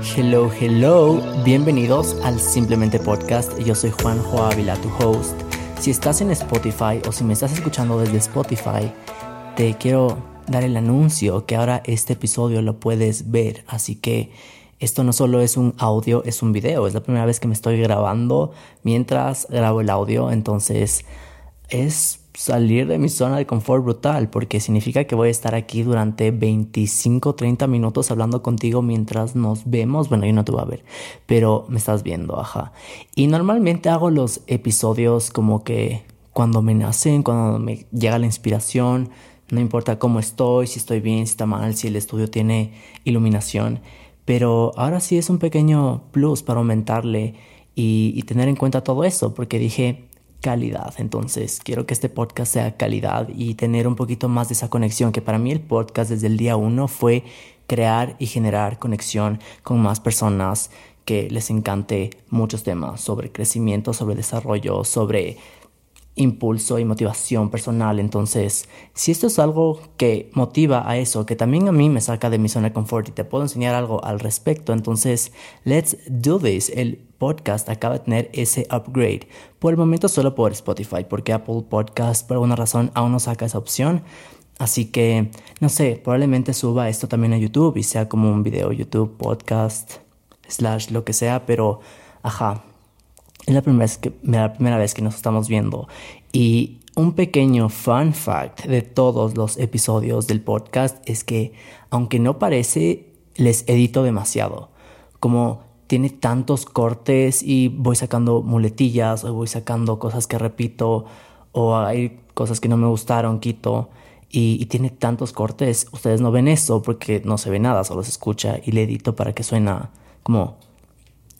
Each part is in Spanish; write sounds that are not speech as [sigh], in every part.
Hello, hello, bienvenidos al Simplemente Podcast. Yo soy Juanjo Ávila, tu host. Si estás en Spotify o si me estás escuchando desde Spotify, te quiero dar el anuncio que ahora este episodio lo puedes ver. Así que esto no solo es un audio, es un video. Es la primera vez que me estoy grabando mientras grabo el audio. Entonces es salir de mi zona de confort brutal porque significa que voy a estar aquí durante 25, 30 minutos hablando contigo mientras nos vemos. Bueno, yo no te voy a ver, pero me estás viendo, ajá. Y normalmente hago los episodios como que cuando me nacen, cuando me llega la inspiración, no importa cómo estoy, si estoy bien, si está mal, si el estudio tiene iluminación. Pero ahora sí es un pequeño plus para aumentarle y, y tener en cuenta todo eso, porque dije, calidad. Entonces, quiero que este podcast sea calidad y tener un poquito más de esa conexión, que para mí el podcast desde el día uno fue crear y generar conexión con más personas que les encante muchos temas sobre crecimiento, sobre desarrollo, sobre impulso y motivación personal. Entonces, si esto es algo que motiva a eso, que también a mí me saca de mi zona de confort y te puedo enseñar algo al respecto, entonces, let's do this. El podcast acaba de tener ese upgrade. Por el momento solo por Spotify, porque Apple Podcast por alguna razón aún no saca esa opción. Así que, no sé, probablemente suba esto también a YouTube y sea como un video YouTube, podcast, slash, lo que sea, pero, ajá, es la primera vez que, la primera vez que nos estamos viendo. Y un pequeño fun fact de todos los episodios del podcast es que, aunque no parece, les edito demasiado. Como tiene tantos cortes y voy sacando muletillas o voy sacando cosas que repito o hay cosas que no me gustaron, quito. Y, y, tiene tantos cortes, ustedes no ven eso porque no se ve nada, solo se escucha y le edito para que suena como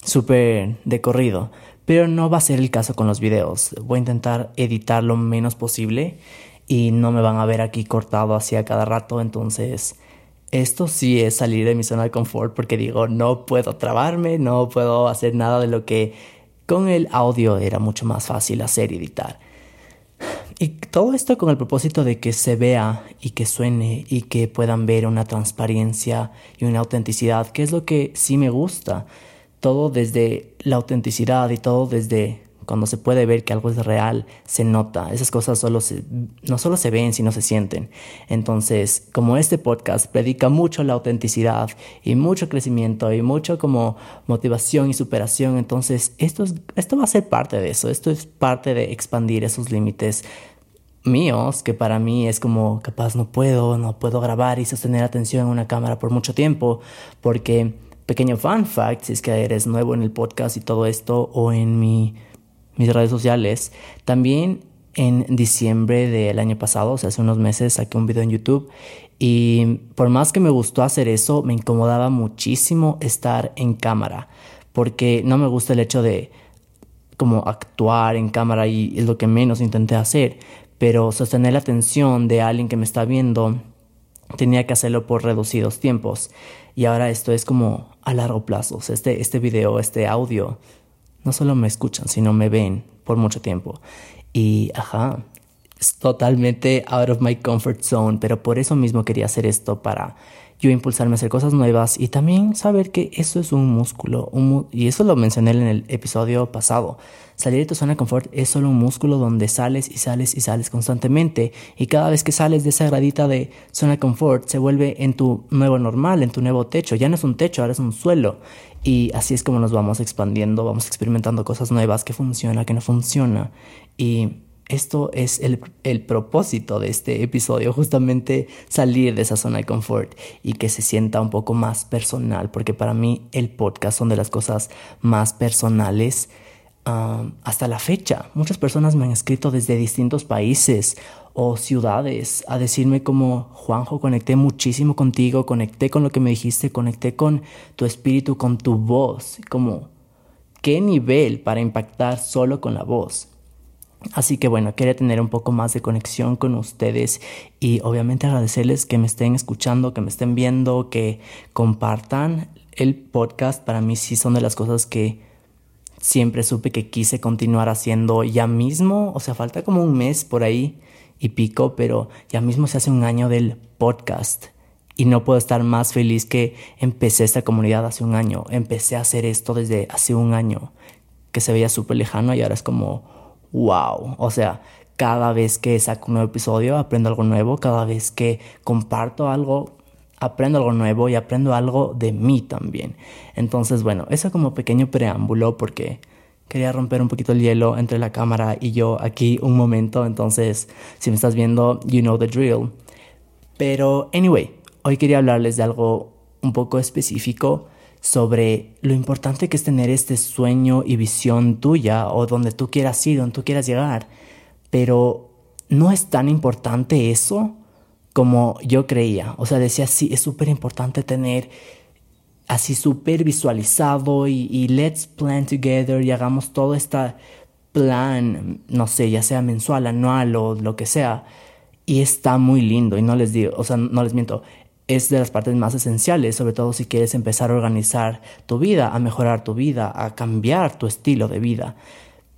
súper de corrido. Pero no va a ser el caso con los videos. Voy a intentar editar lo menos posible y no me van a ver aquí cortado así a cada rato. Entonces, esto sí es salir de mi zona de confort porque digo, no puedo trabarme, no puedo hacer nada de lo que con el audio era mucho más fácil hacer y editar. Y todo esto con el propósito de que se vea y que suene y que puedan ver una transparencia y una autenticidad, que es lo que sí me gusta todo desde la autenticidad y todo desde cuando se puede ver que algo es real, se nota. Esas cosas solo no solo se ven, sino se sienten. Entonces, como este podcast predica mucho la autenticidad y mucho crecimiento y mucho como motivación y superación, entonces esto, esto va a ser parte de eso. Esto es parte de expandir esos límites míos, que para mí es como capaz no puedo, no puedo grabar y sostener atención en una cámara por mucho tiempo, porque Pequeño fun fact, si es que eres nuevo en el podcast y todo esto o en mi, mis redes sociales, también en diciembre del año pasado, o sea, hace unos meses, saqué un video en YouTube y por más que me gustó hacer eso, me incomodaba muchísimo estar en cámara, porque no me gusta el hecho de como actuar en cámara y es lo que menos intenté hacer, pero sostener la atención de alguien que me está viendo tenía que hacerlo por reducidos tiempos. Y ahora esto es como a largo plazo. este, este video, este audio, no solo me escuchan, sino me ven por mucho tiempo. Y, ajá, es totalmente out of my comfort zone, pero por eso mismo quería hacer esto para yo impulsarme a hacer cosas nuevas y también saber que eso es un músculo. y eso lo mencioné en el episodio pasado. Salir de tu zona de confort es solo un músculo donde sales y sales y sales constantemente. Y cada vez que sales de esa gradita de zona de confort se vuelve en tu nuevo normal, en tu nuevo techo. Ya no es un techo, ahora es un suelo. Y así es como nos vamos expandiendo, vamos experimentando cosas nuevas, que funciona, que no funciona. Y esto es el, propósito de este episodio, justamente salir de esa zona de confort y que se sienta un poco más personal, porque para mí el podcast son de las cosas más personales um, hasta la fecha. Muchas personas me han escrito desde distintos países o ciudades a decirme como, Juanjo, conecté muchísimo contigo, conecté con lo que me dijiste, conecté con tu espíritu, con tu voz, como, ¿qué nivel para impactar solo con la voz? Así que bueno, quería tener un poco más de conexión con ustedes y obviamente agradecerles que me estén escuchando, que me estén viendo, que compartan el podcast. Para mí sí son de las cosas que siempre supe que quise continuar haciendo ya mismo. O sea, falta como un mes por ahí y pico, pero ya mismo se hace un año del podcast. Y no puedo estar más feliz que empecé esta comunidad hace un año. Empecé a hacer esto desde hace un año, que se veía súper lejano y ahora es como, wow. O sea, cada vez que saco un nuevo episodio aprendo algo nuevo. Cada vez que comparto algo, aprendo algo nuevo y aprendo algo de mí también. Entonces, bueno, eso como pequeño preámbulo porque quería romper un poquito el hielo entre la cámara y yo aquí un momento. Entonces, si me estás viendo, you know the drill. Pero, anyway, Hoy quería hablarles de algo un poco específico sobre lo importante que es tener este sueño y visión tuya o donde tú quieras ir, donde tú quieras llegar. Pero no es tan importante eso como yo creía. O sea, decía, sí, es súper importante tener así súper visualizado y, y, let's plan together y hagamos todo este plan, no sé, ya sea mensual, anual o lo que sea. Y está muy lindo y no les digo, o sea, no les miento, es de las partes más esenciales, sobre todo si quieres empezar a organizar tu vida, a mejorar tu vida, a cambiar tu estilo de vida.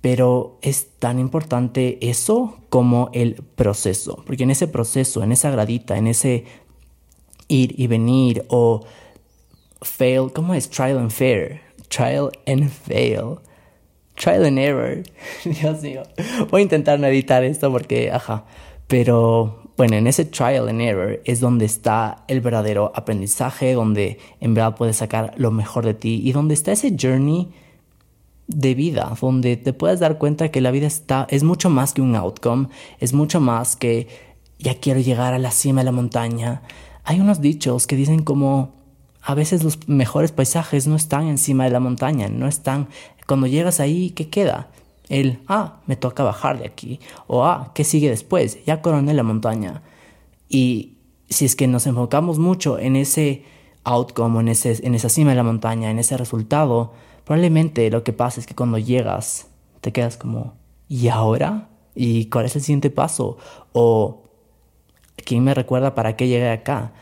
Pero es tan importante eso como el proceso, porque en ese proceso, en esa gradita, en ese ir y venir o fail, ¿cómo es? Trial and fair, trial and fail, trial and error. [laughs] Dios mío, voy a intentar editar esto porque, ajá, pero bueno, en ese trial and error es donde está el verdadero aprendizaje, donde en verdad puedes sacar lo mejor de ti y donde está ese journey de vida, donde te puedes dar cuenta que la vida está, es mucho más que un outcome, es mucho más que ya quiero llegar a la cima de la montaña. Hay unos dichos que dicen como a veces los mejores paisajes no están encima de la montaña, no están, cuando llegas ahí, ¿qué queda? El, ah, me toca bajar de aquí. O, ah, ¿qué sigue después? Ya coroné la montaña. Y si es que nos enfocamos mucho en ese outcome, en, ese, en esa cima de la montaña, en ese resultado, probablemente lo que pasa es que cuando llegas te quedas como, ¿y ahora? ¿Y cuál es el siguiente paso? O, ¿quién me recuerda para qué llegué acá?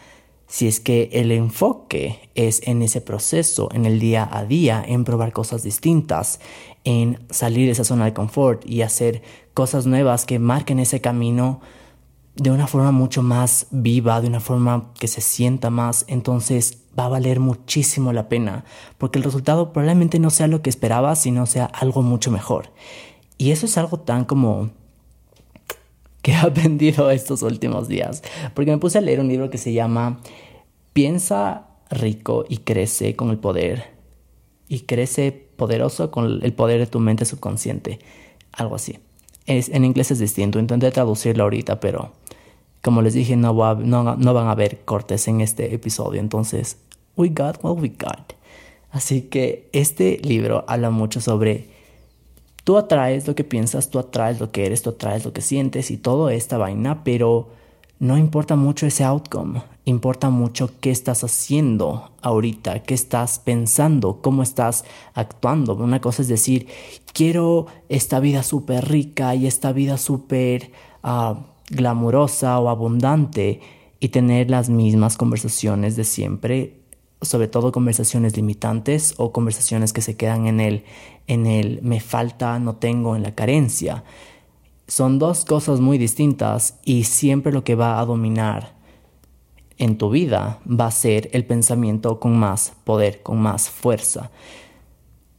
Si es que el enfoque es en ese proceso, en el día a día, en probar cosas distintas, en salir de esa zona de confort y hacer cosas nuevas que marquen ese camino de una forma mucho más viva, de una forma que se sienta más, entonces va a valer muchísimo la pena, porque el resultado probablemente no sea lo que esperabas, sino sea algo mucho mejor. Y eso es algo tan como que he [laughs] aprendido estos últimos días, porque me puse a leer un libro que se llama Piensa rico y crece con el poder y crece poderoso con el poder de tu mente subconsciente. Algo así. Es, en inglés es distinto, intenté traducirlo ahorita, pero como les dije, no, no, no van a haber cortes en este episodio. Entonces, we got what we got. Así que este libro habla mucho sobre tú atraes lo que piensas, tú atraes lo que eres, tú atraes lo que sientes y toda esta vaina, pero no importa mucho ese outcome, importa mucho qué estás haciendo ahorita, qué estás pensando, cómo estás actuando. Una cosa es decir, quiero esta vida súper rica y esta vida súper uh, glamurosa o abundante y tener las mismas conversaciones de siempre, sobre todo conversaciones limitantes o conversaciones que se quedan en el, en el me falta, no tengo, en la carencia son dos cosas muy distintas y siempre lo que va a dominar en tu vida va a ser el pensamiento con más poder, con más fuerza.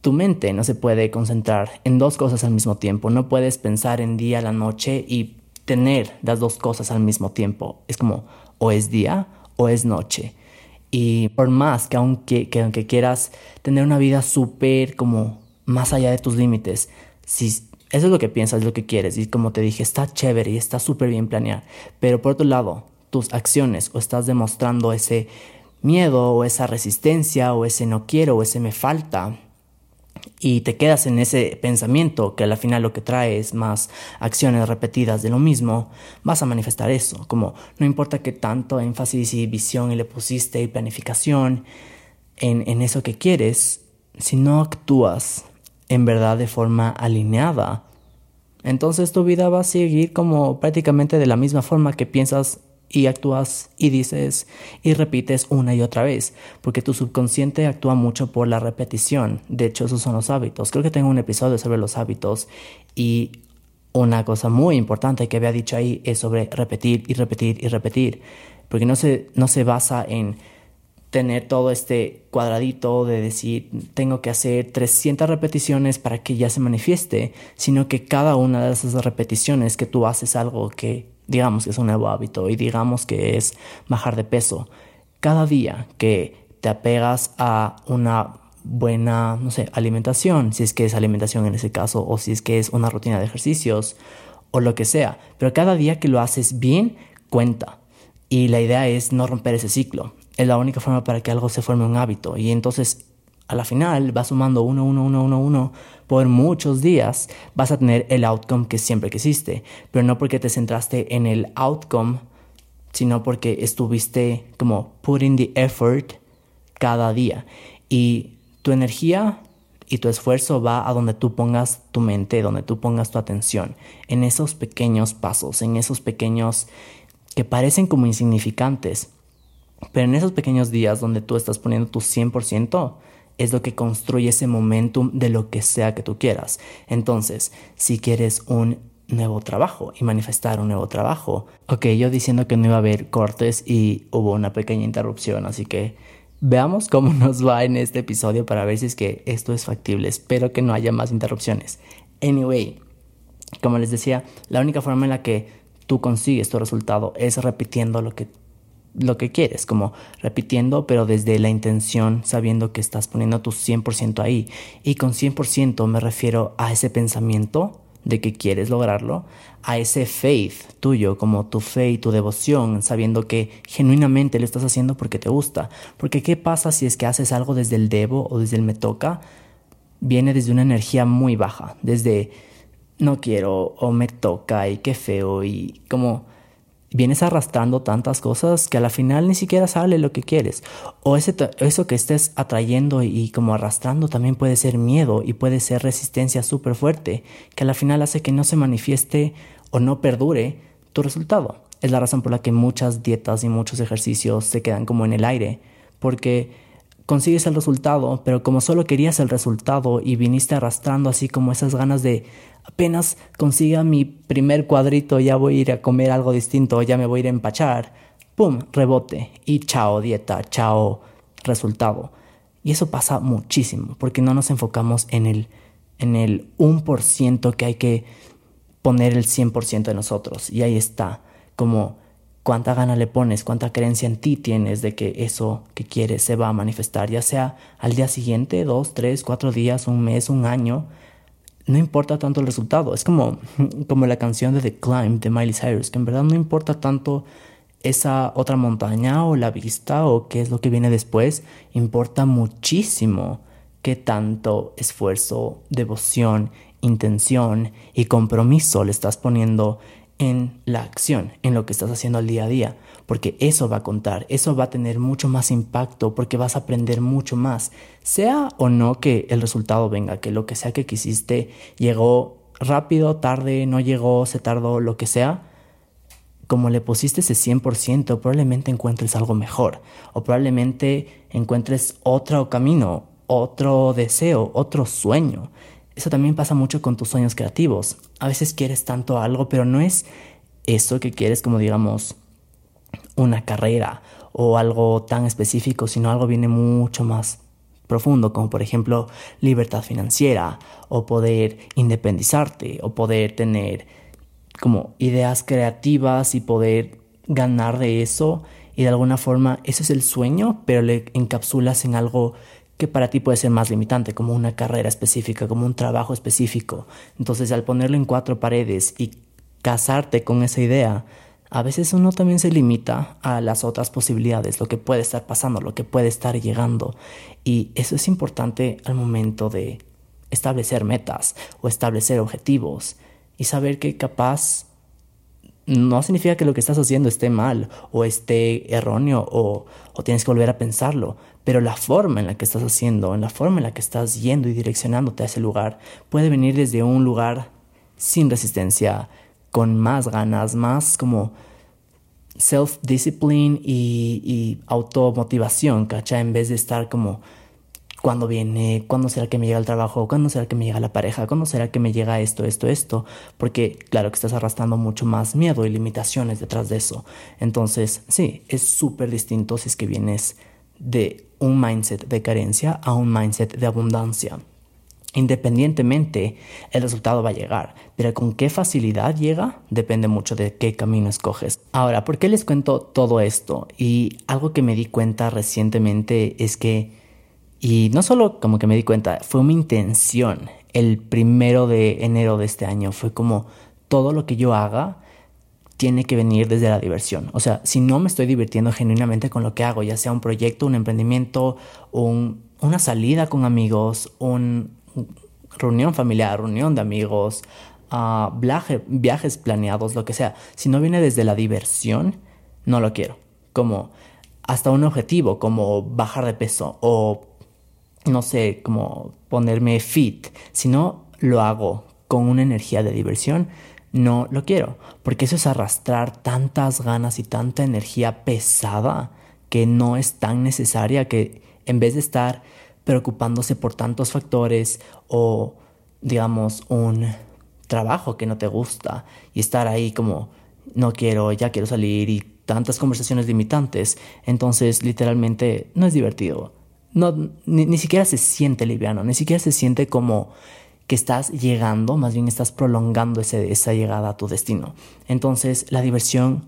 Tu mente no se puede concentrar en dos cosas al mismo tiempo. No puedes pensar en día, la noche y tener las dos cosas al mismo tiempo. Es como o es día o es noche. Y por más que aunque, que aunque quieras tener una vida súper como más allá de tus límites, si eso es lo que piensas, lo que quieres. Y como te dije, está chévere y está súper bien planear. Pero por otro lado, tus acciones o estás demostrando ese miedo o esa resistencia o ese no quiero o ese me falta y te quedas en ese pensamiento que al final lo que trae es más acciones repetidas de lo mismo, vas a manifestar eso, como no importa qué tanto énfasis y visión y le pusiste y planificación en, en eso que quieres, si no actúas en verdad de forma alineada, entonces tu vida va a seguir como prácticamente de la misma forma que piensas y actúas y dices y repites una y otra vez, porque tu subconsciente actúa mucho por la repetición. De hecho, esos son los hábitos. Creo que tengo un episodio sobre los hábitos y una cosa muy importante que había dicho ahí es sobre repetir y repetir y repetir. porque no se, no se basa en tener todo este cuadradito de decir tengo que hacer 300 repeticiones para que ya se manifieste, sino que cada una de esas repeticiones que tú haces algo que digamos que es un nuevo hábito y digamos que es bajar de peso, cada día que te apegas a una buena, no sé, alimentación, si es que es alimentación en ese caso, o si es que es una rutina de ejercicios, o lo que sea, pero cada día que lo haces bien, cuenta. Y la idea es no romper ese ciclo es la única forma para que algo se forme un hábito. Y entonces, a la final, va sumando uno, uno, uno, uno, uno, por muchos días, vas a tener el outcome que siempre quisiste. Pero no porque te centraste en el outcome, sino porque estuviste como putting the effort cada día. Y tu energía y tu esfuerzo va a donde tú pongas tu mente, donde tú pongas tu atención, en esos pequeños pasos, en esos pequeños que parecen como insignificantes, pero en esos pequeños días donde tú estás poniendo tu 100%, es lo que construye ese momentum de lo que sea que tú quieras. Entonces, si quieres un nuevo trabajo y manifestar un nuevo trabajo. Ok, yo diciendo que no iba a haber cortes y hubo una pequeña interrupción, así que veamos cómo [laughs] nos va en este episodio para ver si es que esto es factible. Espero que no haya más interrupciones. Anyway, como les decía, la única forma en la que tú consigues tu resultado es repitiendo lo que lo que quieres, como repitiendo, pero desde la intención, sabiendo que estás poniendo tu 100% ahí. Y con 100% me refiero a ese pensamiento de que quieres lograrlo, a ese faith tuyo, como tu fe y tu devoción, sabiendo que genuinamente lo estás haciendo porque te gusta. Porque ¿qué pasa si es que haces algo desde el debo o desde el me toca? Viene desde una energía muy baja, desde no quiero o me toca y qué feo y como vienes arrastrando tantas cosas que a la final ni siquiera sale lo que quieres. O ese, eso que estés atrayendo y, como arrastrando también puede ser miedo y puede ser resistencia súper fuerte, que a la final hace que no se manifieste o no perdure tu resultado. Es la razón por la que muchas dietas y muchos ejercicios se quedan como en el aire, porque consigues el resultado, pero como solo querías el resultado y viniste arrastrando así como esas ganas de apenas consiga mi primer cuadrito, ya voy a ir a comer algo distinto, ya me voy a ir a empachar, ¡pum! rebote y chao dieta, chao resultado. Y eso pasa muchísimo, porque no nos enfocamos en el, en el 1% que hay que poner el 100% de nosotros. Y ahí está, como cuánta gana le pones, cuánta creencia en ti tienes de que eso que quieres se va a manifestar, ya sea al día siguiente, dos, tres, cuatro días, un mes, un año. No importa tanto el resultado. Es como, [laughs] como la canción de The Climb de Miley Cyrus, que en verdad no importa tanto esa otra montaña o la vista o qué es lo que viene después. Importa muchísimo qué tanto esfuerzo, devoción, intención y compromiso le estás poniendo en la acción, en lo que estás haciendo al día a día, porque eso va a contar, eso va a tener mucho más impacto, porque vas a aprender mucho más, sea o no que el resultado venga, que lo que sea que quisiste llegó rápido, tarde, no llegó, se tardó, lo que sea, como le pusiste ese 100%, probablemente encuentres algo mejor, o probablemente encuentres otro camino, otro deseo, otro sueño. Eso también pasa mucho con tus sueños creativos. A veces quieres tanto algo, pero no es eso que quieres como digamos una carrera o algo tan específico, sino algo viene mucho más profundo, como por ejemplo libertad financiera o poder independizarte o poder tener como ideas creativas y poder ganar de eso y de alguna forma eso es el sueño, pero le encapsulas en algo que para ti puede ser más limitante, como una carrera específica, como un trabajo específico. Entonces, al ponerlo en cuatro paredes y casarte con esa idea, a veces uno también se limita a las otras posibilidades, lo que puede estar pasando, lo que puede estar llegando. Y eso es importante al momento de establecer metas o establecer objetivos y saber que capaz no significa que lo que estás haciendo esté mal o esté erróneo o, o, tienes que volver a pensarlo, pero la forma en la que estás haciendo, en la forma en la que estás yendo y direccionándote a ese lugar, puede venir desde un lugar sin resistencia, con más ganas, más como self-discipline y, y automotivación, ¿cachai? En vez de estar como cuándo viene, cuándo será que me llega el trabajo, cuándo será que me llega la pareja, cuándo será que me llega esto, esto, esto, porque claro que estás arrastrando mucho más miedo y limitaciones detrás de eso. Entonces, sí, es súper distinto si es que vienes de un mindset de carencia a un mindset de abundancia. Independientemente, el resultado va a llegar, pero con qué facilidad llega depende mucho de qué camino escoges. Ahora, ¿por qué les cuento todo esto? Y algo que me di cuenta recientemente es que, y no solo como que me di cuenta, fue mi intención el primero de enero de este año, fue como todo lo que yo haga tiene que venir desde la diversión. O sea, si no me estoy divirtiendo genuinamente con lo que hago, ya sea un proyecto, un emprendimiento, una salida con amigos, un, reunión familiar, reunión de amigos, uh, viajes planeados, lo que sea. Si no viene desde la diversión, no lo quiero. Como hasta un objetivo, como bajar de peso o, no sé, como ponerme fit. Si no lo hago con una energía de diversión, no lo quiero. Porque eso es arrastrar tantas ganas y tanta energía pesada que no es tan necesaria que en vez de estar preocupándose por tantos factores o, digamos, un trabajo que no te gusta y estar ahí como, no quiero, ya quiero salir y tantas conversaciones limitantes, entonces literalmente no es divertido. No, ni, siquiera se siente liviano, ni siquiera se siente como que estás llegando, más bien estás prolongando ese, esa llegada a tu destino. Entonces la diversión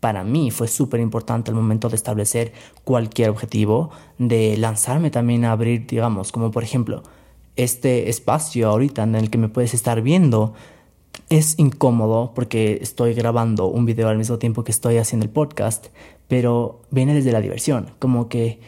para mí fue súper importante el momento de establecer cualquier objetivo, de lanzarme también a abrir, digamos, como por ejemplo, este espacio ahorita en el que me puedes estar viendo. Es incómodo porque estoy grabando un video al mismo tiempo que estoy haciendo el podcast, pero viene desde la diversión, como que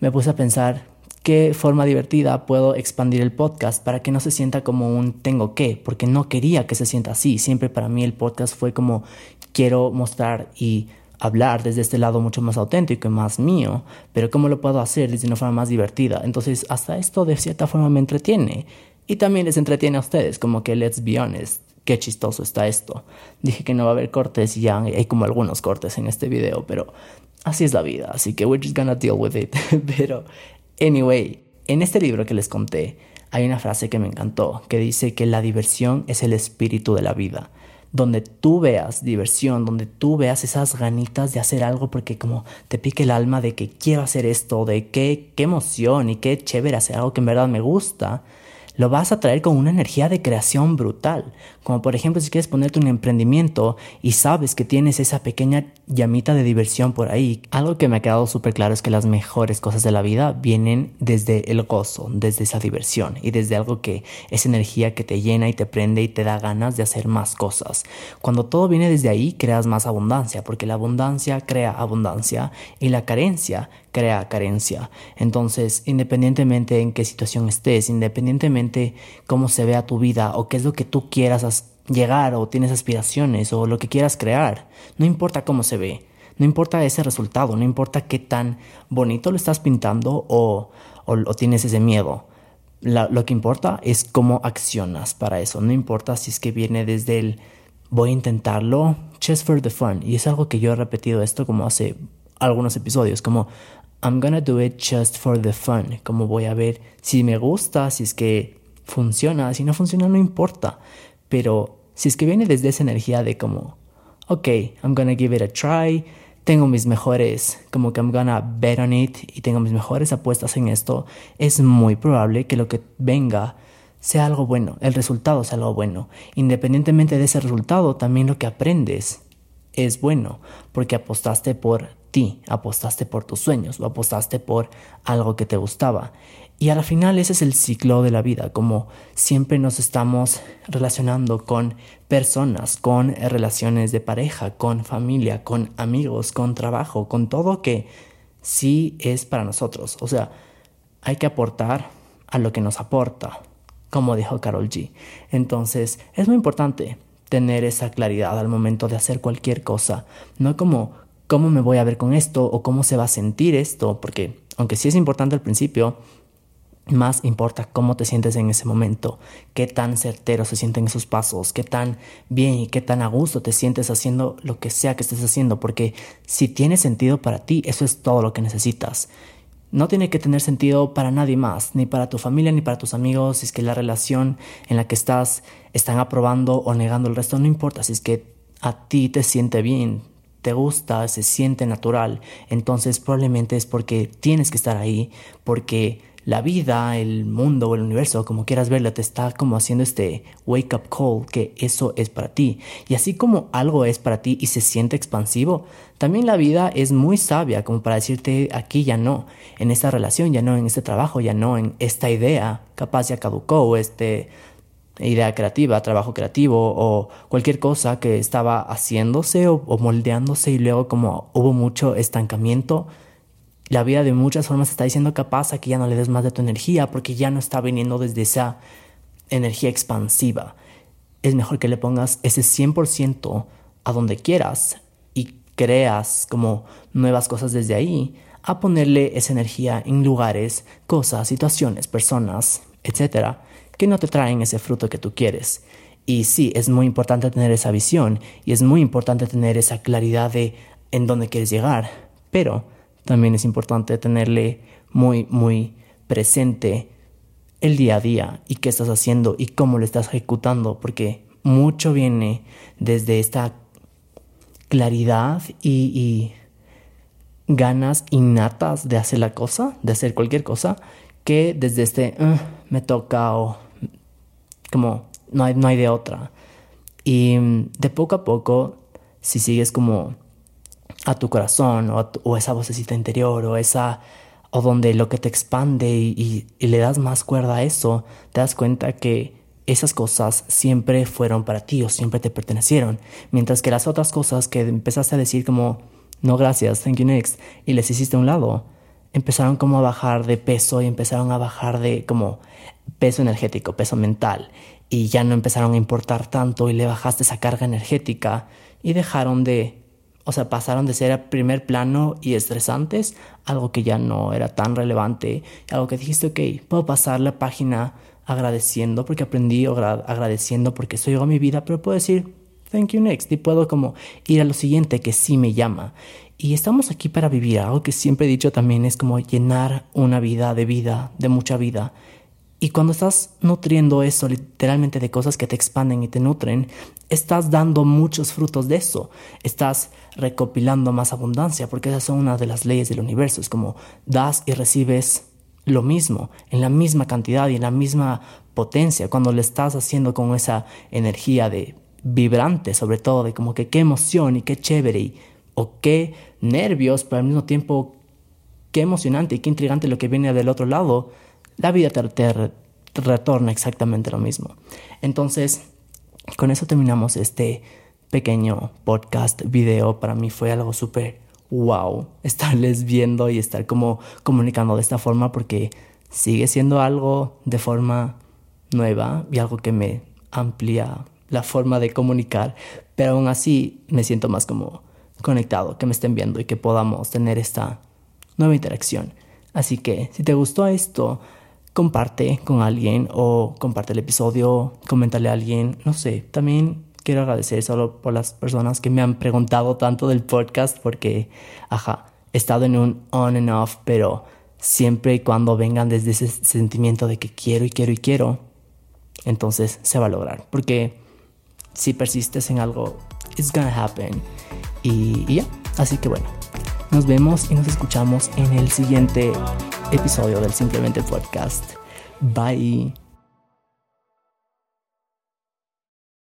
me puse a pensar qué forma divertida puedo expandir el podcast para que no se sienta como un tengo que, porque no quería que se sienta así. Siempre para mí el podcast fue como quiero mostrar y hablar desde este lado mucho más auténtico y más mío, pero ¿cómo lo puedo hacer desde una forma más divertida? Entonces, hasta esto de cierta forma me entretiene y también les entretiene a ustedes, como que let's be honest, qué chistoso está esto. Dije que no va a haber cortes y ya hay como algunos cortes en este video, pero así es la vida, así que we're just gonna deal with it. [laughs] pero, anyway, en este libro que les conté, hay una frase que me encantó, que dice que la diversión es el espíritu de la vida. Donde tú veas diversión, donde tú veas esas ganitas de hacer algo porque como te pique el alma de que quiero hacer esto, de qué, qué emoción y qué chévere hacer algo que en verdad me gusta, lo vas a traer con una energía de creación brutal. Como por ejemplo si quieres ponerte un emprendimiento y sabes que tienes esa pequeña llamita de diversión por ahí. Algo que me ha quedado súper claro es que las mejores cosas de la vida vienen desde el gozo, desde esa diversión y desde algo que es energía que te llena y te prende y te da ganas de hacer más cosas. Cuando todo viene desde ahí creas más abundancia porque la abundancia crea abundancia y la carencia crea carencia. Entonces, independientemente en qué situación estés, independientemente cómo se vea tu vida o qué es lo que tú quieras llegar o tienes aspiraciones o lo que quieras crear, no importa cómo se ve, no importa ese resultado, no importa qué tan bonito lo estás pintando o, o, tienes ese miedo. lo que importa es cómo accionas para eso. No importa si es que viene desde el voy a intentarlo, just for the fun. Y es algo que yo he repetido esto como hace algunos episodios, como I'm gonna do it just for the fun. Como voy a ver si me gusta, si es que funciona, si no funciona no importa. Pero si es que viene desde esa energía de como, ok, I'm gonna give it a try, tengo mis mejores, como que I'm gonna bet on it y tengo mis mejores apuestas en esto, es muy probable que lo que venga sea algo bueno, el resultado sea algo bueno. Independientemente de ese resultado, también lo que aprendes es bueno, porque apostaste por ti, apostaste por tus sueños o apostaste por algo que te gustaba. Y a la final ese es el ciclo de la vida, como siempre nos estamos relacionando con personas, con relaciones de pareja, con familia, con amigos, con trabajo, con todo que sí es para nosotros. O sea, hay que aportar a lo que nos aporta, como dijo Carol G. Entonces, es muy importante tener esa claridad al momento de hacer cualquier cosa, no como cómo me voy a ver con esto o cómo se va a sentir esto, porque aunque sí es importante al principio, más importa cómo te sientes en ese momento, qué tan certero se sienten esos pasos, qué tan bien y qué tan a gusto te sientes haciendo lo que sea que estés haciendo, porque si tiene sentido para ti, eso es todo lo que necesitas. No tiene que tener sentido para nadie más, ni para tu familia, ni para tus amigos, si es que la relación en la que estás están aprobando o negando el resto, no importa, si es que a ti te siente bien, te gusta, se siente natural, entonces probablemente es porque tienes que estar ahí, porque la vida, el mundo o el universo, como quieras verlo, te está como haciendo este wake up call que eso es para ti. Y así como algo es para ti y se siente expansivo, también la vida es muy sabia como para decirte aquí ya no, en esta relación ya no, en este trabajo ya no, en esta idea, capaz ya caducó o este idea creativa, trabajo creativo o cualquier cosa que estaba haciéndose o, o moldeándose y luego como hubo mucho estancamiento la vida de muchas formas está diciendo capaz a que ya no le des más de tu energía porque ya no está viniendo desde esa energía expansiva. Es mejor que le pongas ese 100% a donde quieras y creas como nuevas cosas desde ahí, a ponerle esa energía en lugares, cosas, situaciones, personas, etcétera, que no te traen ese fruto que tú quieres. Y sí, es muy importante tener esa visión y es muy importante tener esa claridad de en dónde quieres llegar, pero también es importante tenerle muy, muy presente el día a día y qué estás haciendo y cómo lo estás ejecutando, porque mucho viene desde esta claridad y, ganas innatas de hacer la cosa, de hacer cualquier cosa, que desde este me toca o como no hay, no hay de otra. Y de poco a poco, si sigues como a tu corazón o, o, esa vocecita interior o esa o donde lo que te expande y, y, le das más cuerda a eso, te das cuenta que esas cosas siempre fueron para ti o siempre te pertenecieron, mientras que las otras cosas que empezaste a decir como no gracias, thank you next y les hiciste a un lado, empezaron como a bajar de peso y empezaron a bajar de como peso energético, peso mental y ya no empezaron a importar tanto y le bajaste esa carga energética y dejaron de o sea, pasaron de ser a primer plano y estresantes, algo que ya no era tan relevante, algo que dijiste, ok, puedo pasar la página agradeciendo porque aprendí agradeciendo porque eso llegó a mi vida, pero puedo decir, thank you next, y puedo como ir a lo siguiente que sí me llama. Y estamos aquí para vivir, algo que siempre he dicho también es como llenar una vida de vida, de mucha vida. Y cuando estás nutriendo eso literalmente de cosas que te expanden y te nutren, estás dando muchos frutos de eso. Estás recopilando más abundancia, porque esas son una de las leyes del universo. Es como das y recibes lo mismo, en la misma cantidad y en la misma potencia, cuando le estás haciendo con esa energía de vibrante, sobre todo, de como que qué emoción y qué chévere y, o qué nervios, pero al mismo tiempo qué emocionante y qué intrigante lo que viene del otro lado la vida te, retorna exactamente lo mismo. Entonces, con eso terminamos este pequeño podcast, video. Para mí fue algo súper wow estarles viendo y estar como comunicando de esta forma porque sigue siendo algo de forma nueva y algo que me amplía la forma de comunicar, pero aún así me siento más como conectado, que me estén viendo y que podamos tener esta nueva interacción. Así que si te gustó esto, comparte con alguien o comparte el episodio, coméntale a alguien, no sé, también quiero agradecer solo por las personas que me han preguntado tanto del podcast porque, ajá, he estado en un on and off, pero siempre y cuando vengan desde ese sentimiento de que quiero y quiero y quiero, entonces se va a lograr, porque si persistes en algo, it's gonna happen. Y, y ya, así que bueno, nos vemos y nos escuchamos en el siguiente episodio del Simplemente Podcast. Bye.